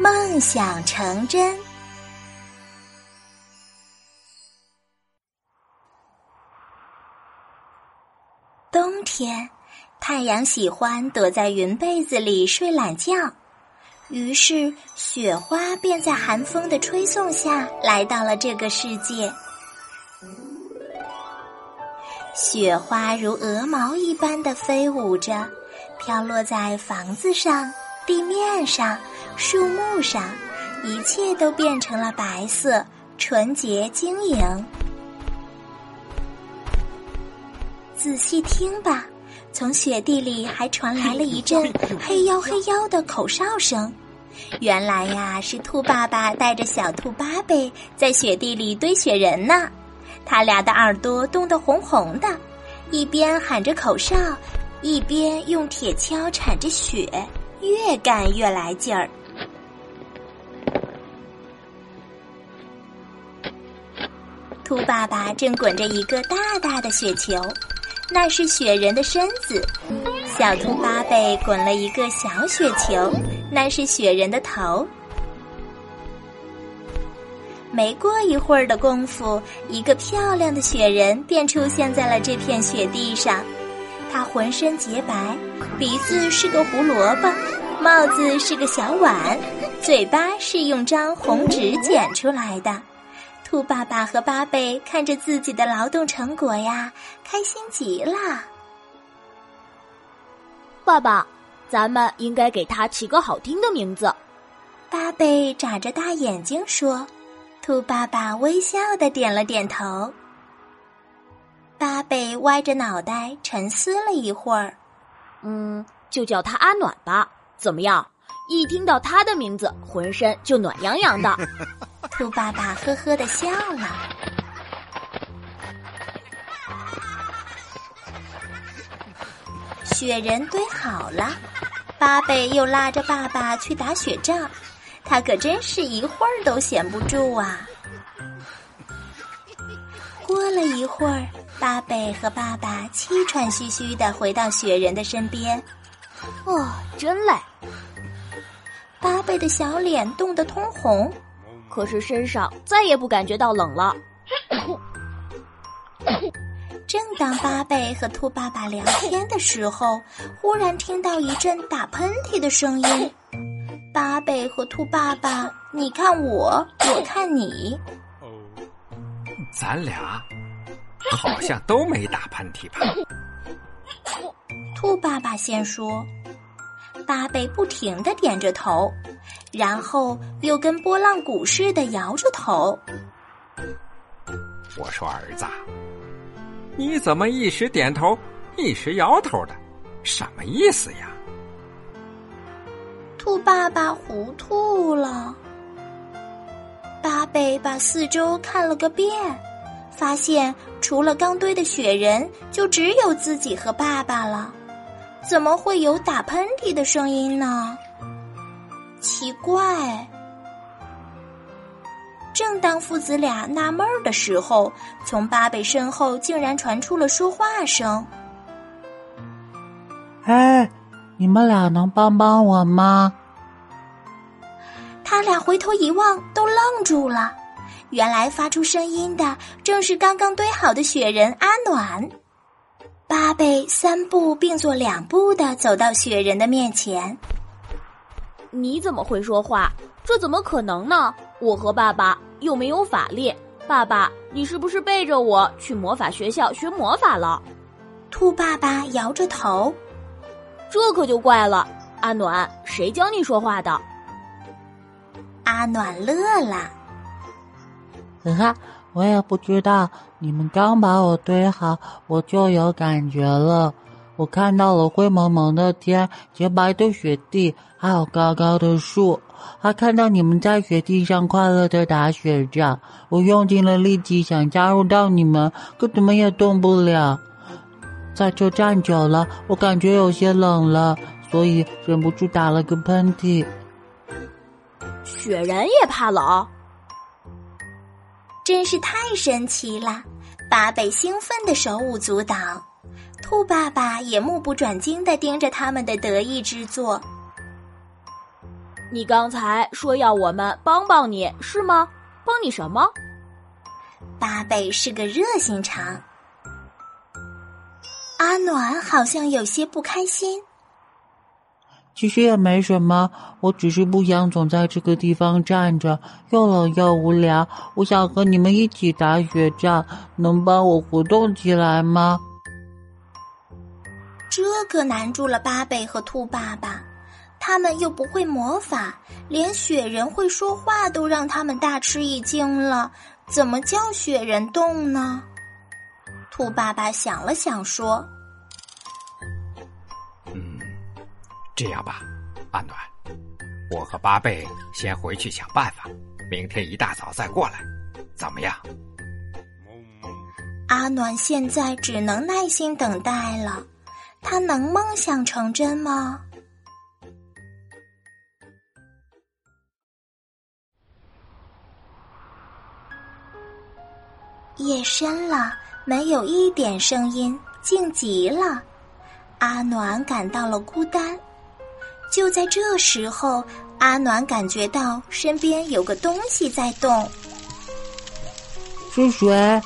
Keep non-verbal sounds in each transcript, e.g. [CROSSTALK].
梦想成真。冬天，太阳喜欢躲在云被子里睡懒觉，于是雪花便在寒风的吹送下来到了这个世界。雪花如鹅毛一般的飞舞着，飘落在房子上、地面上、树木上，一切都变成了白色，纯洁晶莹。仔细听吧，从雪地里还传来了一阵“嘿呦嘿呦”的口哨声。原来呀，是兔爸爸带着小兔巴贝在雪地里堆雪人呢。他俩的耳朵冻得红红的，一边喊着口哨，一边用铁锹铲着雪，越干越来劲儿。兔爸爸正滚着一个大大的雪球。那是雪人的身子，小兔巴贝滚了一个小雪球，那是雪人的头。没过一会儿的功夫，一个漂亮的雪人便出现在了这片雪地上。他浑身洁白，鼻子是个胡萝卜，帽子是个小碗，嘴巴是用张红纸剪出来的。兔爸爸和巴贝看着自己的劳动成果呀，开心极了。爸爸，咱们应该给它起个好听的名字。巴贝眨着大眼睛说：“兔爸爸微笑的点了点头。”巴贝歪着脑袋沉思了一会儿，“嗯，就叫他阿暖吧，怎么样？一听到他的名字，浑身就暖洋洋的。” [LAUGHS] 兔爸爸呵呵的笑了。雪人堆好了，巴贝又拉着爸爸去打雪仗，他可真是一会儿都闲不住啊。过了一会儿，巴贝和爸爸气喘吁吁的回到雪人的身边。哦，真累。巴贝的小脸冻得通红。可是身上再也不感觉到冷了。[COUGHS] 正当巴贝和兔爸爸聊天的时候，忽然听到一阵打喷嚏的声音。巴贝和兔爸爸，你看我，我看你。咱俩好像都没打喷嚏吧？兔爸爸先说。巴贝不停的点着头。然后又跟拨浪鼓似的摇着头。我说：“儿子，你怎么一时点头，一时摇头的？什么意思呀？”兔爸爸糊涂了。巴贝把四周看了个遍，发现除了刚堆的雪人，就只有自己和爸爸了。怎么会有打喷嚏的声音呢？奇怪！正当父子俩纳闷儿的时候，从巴贝身后竟然传出了说话声：“哎，你们俩能帮帮我吗？”他俩回头一望，都愣住了。原来发出声音的正是刚刚堆好的雪人阿暖。巴贝三步并作两步的走到雪人的面前。你怎么会说话？这怎么可能呢？我和爸爸又没有法力。爸爸，你是不是背着我去魔法学校学魔法了？兔爸爸摇着头。这可就怪了。阿暖，谁教你说话的？阿暖乐了。哈哈，我也不知道。你们刚把我堆好，我就有感觉了。我看到了灰蒙蒙的天，洁白的雪地，还有高高的树，还看到你们在雪地上快乐的打雪仗。我用尽了力气想加入到你们，可怎么也动不了。在这站久了，我感觉有些冷了，所以忍不住打了个喷嚏。雪人也怕冷，真是太神奇了！巴贝兴奋的手舞足蹈。兔爸爸也目不转睛的盯着他们的得意之作。你刚才说要我们帮帮你是吗？帮你什么？巴贝是个热心肠。阿暖好像有些不开心。其实也没什么，我只是不想总在这个地方站着，又冷又无聊。我想和你们一起打雪仗，能帮我活动起来吗？这可难住了巴贝和兔爸爸，他们又不会魔法，连雪人会说话都让他们大吃一惊了，怎么叫雪人动呢？兔爸爸想了想说：“嗯，这样吧，阿暖，我和巴贝先回去想办法，明天一大早再过来，怎么样？”阿暖现在只能耐心等待了。他能梦想成真吗？夜深了，没有一点声音，静极了。阿暖感到了孤单。就在这时候，阿暖感觉到身边有个东西在动。是谁？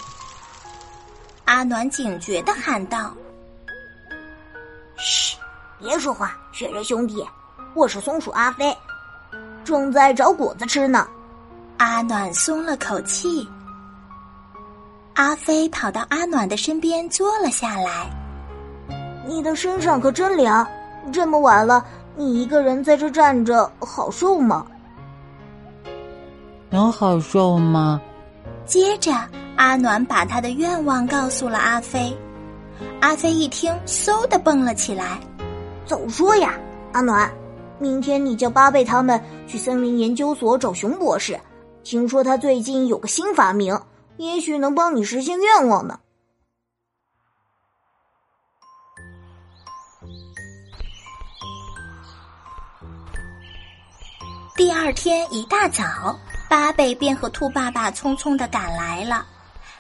阿暖警觉的喊道。嘘，别说话，雪人兄弟，我是松鼠阿飞，正在找果子吃呢。阿暖松了口气。阿飞跑到阿暖的身边坐了下来。你的身上可真凉，这么晚了，你一个人在这站着，好受吗？能好受吗？接着，阿暖把他的愿望告诉了阿飞。阿飞一听，嗖的蹦了起来。早说呀，阿暖！明天你叫巴贝他们去森林研究所找熊博士，听说他最近有个新发明，也许能帮你实现愿望呢。第二天一大早，巴贝便和兔爸爸匆匆的赶来了。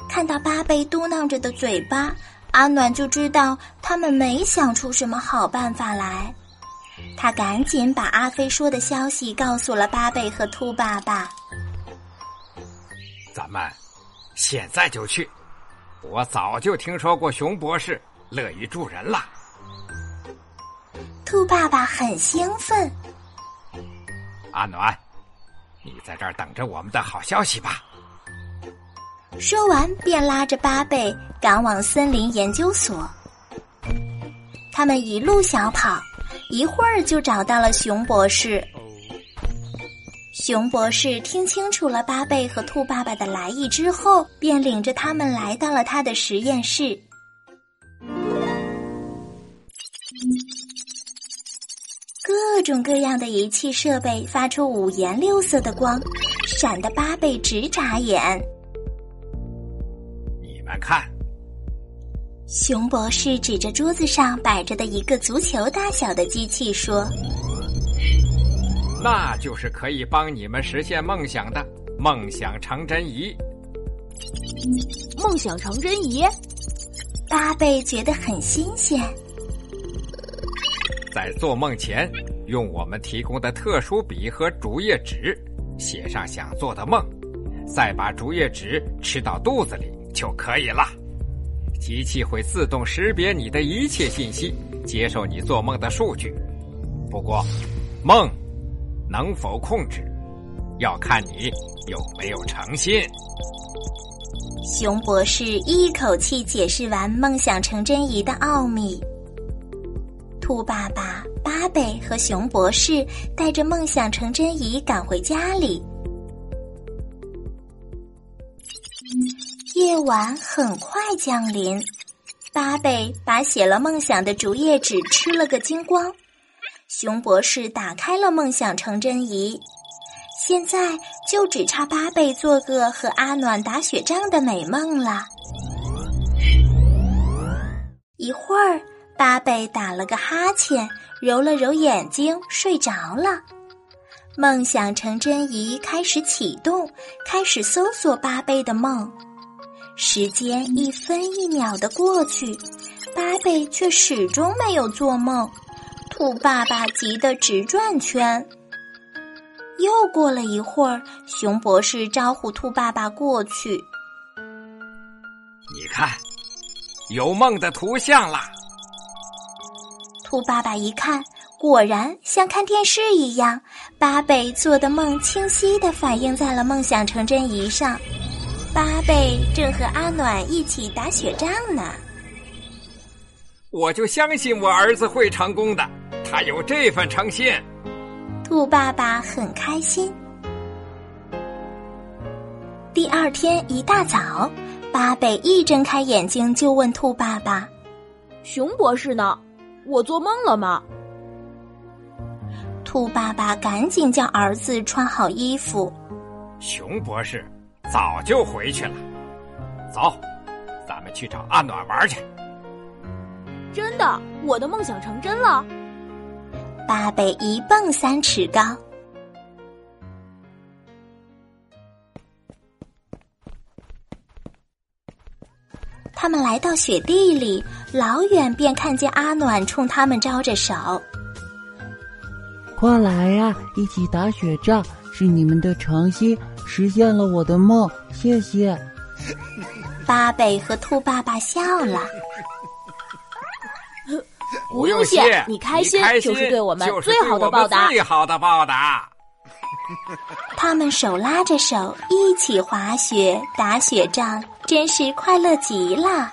看到巴贝嘟囔着的嘴巴。阿暖就知道他们没想出什么好办法来，他赶紧把阿飞说的消息告诉了巴贝和兔爸爸。咱们现在就去，我早就听说过熊博士乐于助人了。兔爸爸很兴奋。阿暖，你在这儿等着我们的好消息吧。说完，便拉着巴贝赶往森林研究所。他们一路小跑，一会儿就找到了熊博士。熊博士听清楚了巴贝和兔爸爸的来意之后，便领着他们来到了他的实验室。各种各样的仪器设备发出五颜六色的光，闪得巴贝直眨眼。熊博士指着桌子上摆着的一个足球大小的机器说：“那就是可以帮你们实现梦想的梦想成真仪。”梦想成真仪，巴贝觉得很新鲜。在做梦前，用我们提供的特殊笔和竹叶纸写上想做的梦，再把竹叶纸吃到肚子里。就可以了。机器会自动识别你的一切信息，接受你做梦的数据。不过，梦能否控制，要看你有没有诚信。熊博士一口气解释完梦想成真仪的奥秘。兔爸爸、巴贝和熊博士带着梦想成真仪赶回家里。夜晚很快降临，巴贝把写了梦想的竹叶纸吃了个精光。熊博士打开了梦想成真仪，现在就只差巴贝做个和阿暖打雪仗的美梦了。一会儿，巴贝打了个哈欠，揉了揉眼睛，睡着了。梦想成真仪开始启动，开始搜索巴贝的梦。时间一分一秒的过去，巴贝却始终没有做梦。兔爸爸急得直转圈。又过了一会儿，熊博士招呼兔爸爸过去。你看，有梦的图像啦！兔爸爸一看，果然像看电视一样，巴贝做的梦清晰的反映在了梦想成真仪上。巴贝正和阿暖一起打雪仗呢。我就相信我儿子会成功的，他有这份诚信。兔爸爸很开心。第二天一大早，巴贝一睁开眼睛就问兔爸爸：“熊博士呢？我做梦了吗？”兔爸爸赶紧叫儿子穿好衣服。熊博士。早就回去了，走，咱们去找阿暖玩去。真的，我的梦想成真了。八贝一蹦三尺高。他们来到雪地里，老远便看见阿暖冲他们招着手：“快来呀，一起打雪仗！是你们的诚心。”实现了我的梦，谢谢。[LAUGHS] 巴贝和兔爸爸笑了。[LAUGHS] 不用谢，你开心就是对我们最好的报答。最好的报答。他们手拉着手一起滑雪、打雪仗，真是快乐极了。